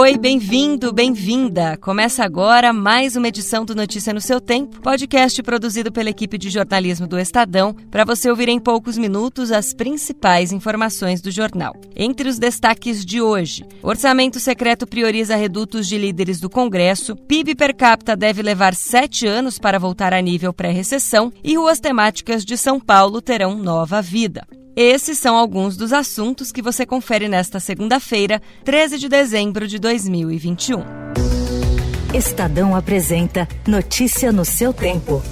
Oi, bem-vindo, bem-vinda. Começa agora mais uma edição do Notícia no seu Tempo, podcast produzido pela equipe de jornalismo do Estadão, para você ouvir em poucos minutos as principais informações do jornal. Entre os destaques de hoje: Orçamento secreto prioriza redutos de líderes do Congresso, PIB per capita deve levar sete anos para voltar a nível pré-recessão e ruas temáticas de São Paulo terão nova vida. Esses são alguns dos assuntos que você confere nesta segunda-feira, 13 de dezembro de 2021. Estadão apresenta Notícia no seu tempo.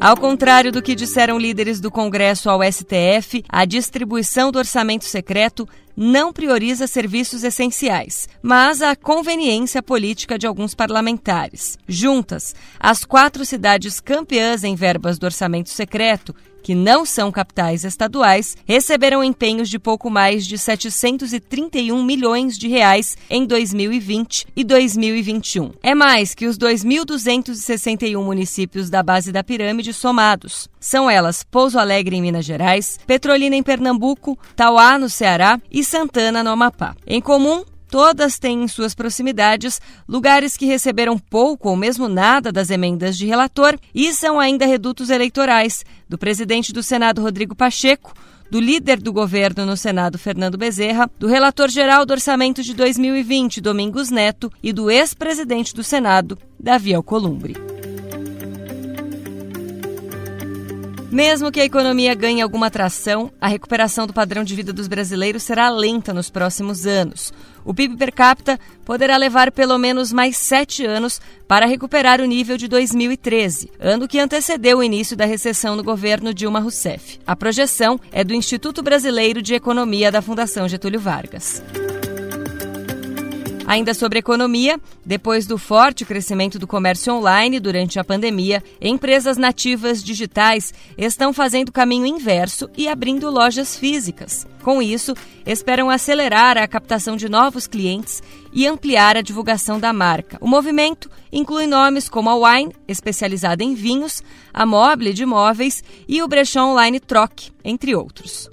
Ao contrário do que disseram líderes do Congresso ao STF, a distribuição do orçamento secreto não prioriza serviços essenciais, mas a conveniência política de alguns parlamentares. Juntas, as quatro cidades campeãs em verbas do orçamento secreto que não são capitais estaduais, receberam empenhos de pouco mais de 731 milhões de reais em 2020 e 2021. É mais que os 2.261 municípios da base da pirâmide somados. São elas Pouso Alegre, em Minas Gerais, Petrolina, em Pernambuco, Tauá, no Ceará e Santana, no Amapá. Em comum, Todas têm em suas proximidades lugares que receberam pouco ou mesmo nada das emendas de relator e são ainda redutos eleitorais do presidente do Senado, Rodrigo Pacheco, do líder do governo no Senado, Fernando Bezerra, do relator geral do orçamento de 2020, Domingos Neto, e do ex-presidente do Senado, Davi Alcolumbre. Mesmo que a economia ganhe alguma tração, a recuperação do padrão de vida dos brasileiros será lenta nos próximos anos. O PIB per capita poderá levar pelo menos mais sete anos para recuperar o nível de 2013, ano que antecedeu o início da recessão no governo Dilma Rousseff. A projeção é do Instituto Brasileiro de Economia da Fundação Getúlio Vargas. Ainda sobre economia, depois do forte crescimento do comércio online durante a pandemia, empresas nativas digitais estão fazendo o caminho inverso e abrindo lojas físicas. Com isso, esperam acelerar a captação de novos clientes e ampliar a divulgação da marca. O movimento inclui nomes como a Wine, especializada em vinhos, a Mobile de móveis e o brechó online Troc, entre outros.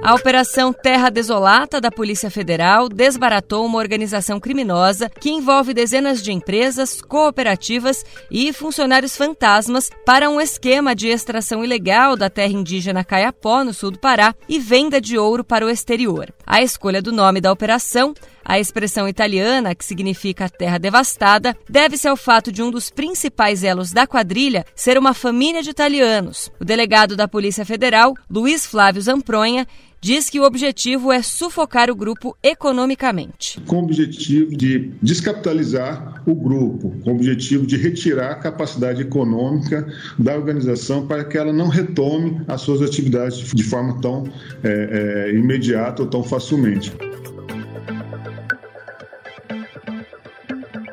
A Operação Terra Desolata da Polícia Federal desbaratou uma organização criminosa que envolve dezenas de empresas, cooperativas e funcionários fantasmas para um esquema de extração ilegal da terra indígena Caiapó, no sul do Pará, e venda de ouro para o exterior. A escolha do nome da operação a expressão italiana, que significa terra devastada, deve-se ao fato de um dos principais elos da quadrilha ser uma família de italianos. O delegado da Polícia Federal, Luiz Flávio Zampronha, diz que o objetivo é sufocar o grupo economicamente. Com o objetivo de descapitalizar o grupo, com o objetivo de retirar a capacidade econômica da organização para que ela não retome as suas atividades de forma tão é, é, imediata ou tão facilmente.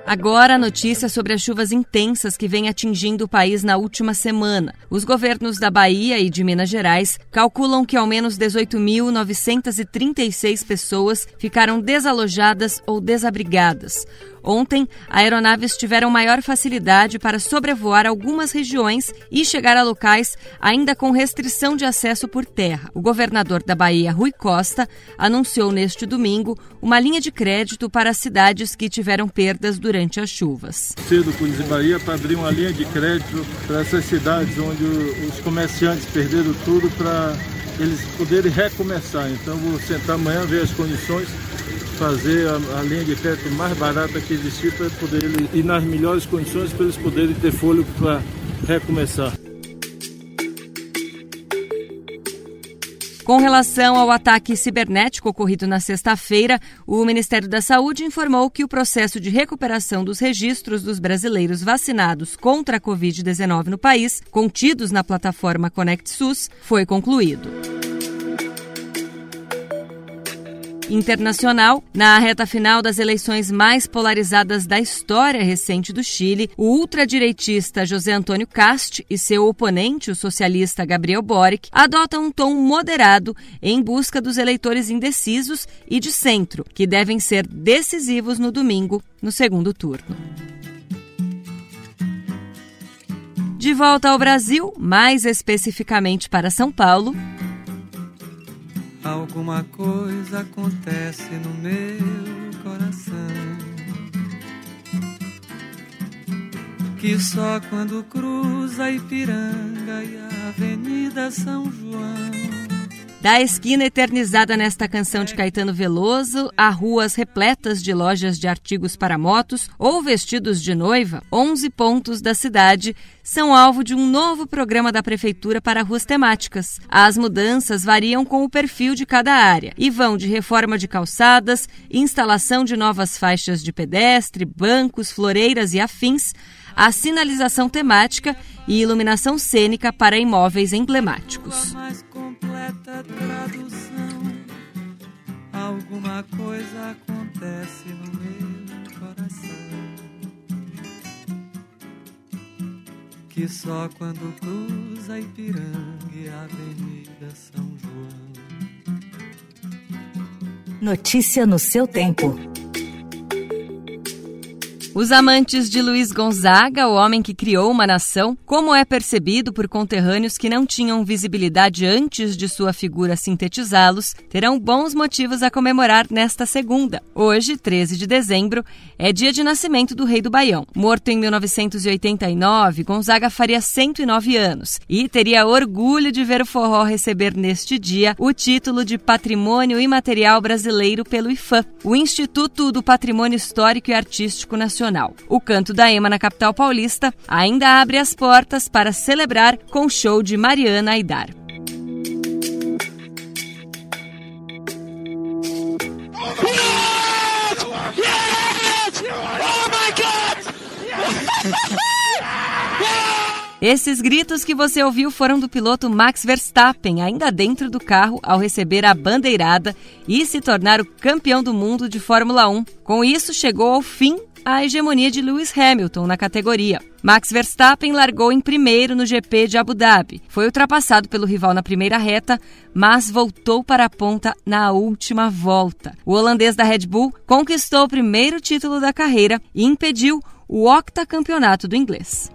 Agora a notícia sobre as chuvas intensas que vêm atingindo o país na última semana. Os governos da Bahia e de Minas Gerais calculam que ao menos 18.936 pessoas ficaram desalojadas ou desabrigadas. Ontem, aeronaves tiveram maior facilidade para sobrevoar algumas regiões e chegar a locais ainda com restrição de acesso por terra. O governador da Bahia, Rui Costa, anunciou neste domingo uma linha de crédito para cidades que tiveram perdas durante as chuvas. Cedo Polícia Bahia para abrir uma linha de crédito para essas cidades onde os comerciantes perderam tudo para eles poderem recomeçar. Então vou sentar amanhã ver as condições fazer a, a, linha de crédito mais barata que existir para poder ir nas melhores condições para eles poderem ter fôlego para recomeçar. Com relação ao ataque cibernético ocorrido na sexta-feira, o Ministério da Saúde informou que o processo de recuperação dos registros dos brasileiros vacinados contra a Covid-19 no país, contidos na plataforma Conect SUS, foi concluído. Internacional, na reta final das eleições mais polarizadas da história recente do Chile, o ultradireitista José Antônio Cast e seu oponente, o socialista Gabriel Boric, adotam um tom moderado em busca dos eleitores indecisos e de centro, que devem ser decisivos no domingo, no segundo turno. De volta ao Brasil, mais especificamente para São Paulo. Alguma coisa acontece no meu coração. Que só quando cruza Ipiranga e a Avenida São João da esquina eternizada nesta canção de Caetano Veloso a ruas repletas de lojas de artigos para motos ou vestidos de noiva, 11 pontos da cidade são alvo de um novo programa da Prefeitura para ruas temáticas. As mudanças variam com o perfil de cada área e vão de reforma de calçadas, instalação de novas faixas de pedestre, bancos, floreiras e afins, a sinalização temática e iluminação cênica para imóveis emblemáticos completa tradução. Alguma coisa acontece no meu coração. Que só quando cruza Ipiranga e a Avenida São João. Notícia no seu tempo. Os amantes de Luiz Gonzaga, o homem que criou uma nação, como é percebido por conterrâneos que não tinham visibilidade antes de sua figura sintetizá-los, terão bons motivos a comemorar nesta segunda. Hoje, 13 de dezembro, é dia de nascimento do rei do Baião. Morto em 1989, Gonzaga faria 109 anos e teria orgulho de ver o forró receber neste dia o título de Patrimônio Imaterial Brasileiro pelo IFAM, o Instituto do Patrimônio Histórico e Artístico Nacional o Canto da Ema na capital paulista ainda abre as portas para celebrar com o show de Mariana Aidar. Esses gritos que você ouviu foram do piloto Max Verstappen, ainda dentro do carro, ao receber a bandeirada e se tornar o campeão do mundo de Fórmula 1. Com isso, chegou ao fim a hegemonia de Lewis Hamilton na categoria. Max Verstappen largou em primeiro no GP de Abu Dhabi. Foi ultrapassado pelo rival na primeira reta, mas voltou para a ponta na última volta. O holandês da Red Bull conquistou o primeiro título da carreira e impediu o octacampeonato do inglês.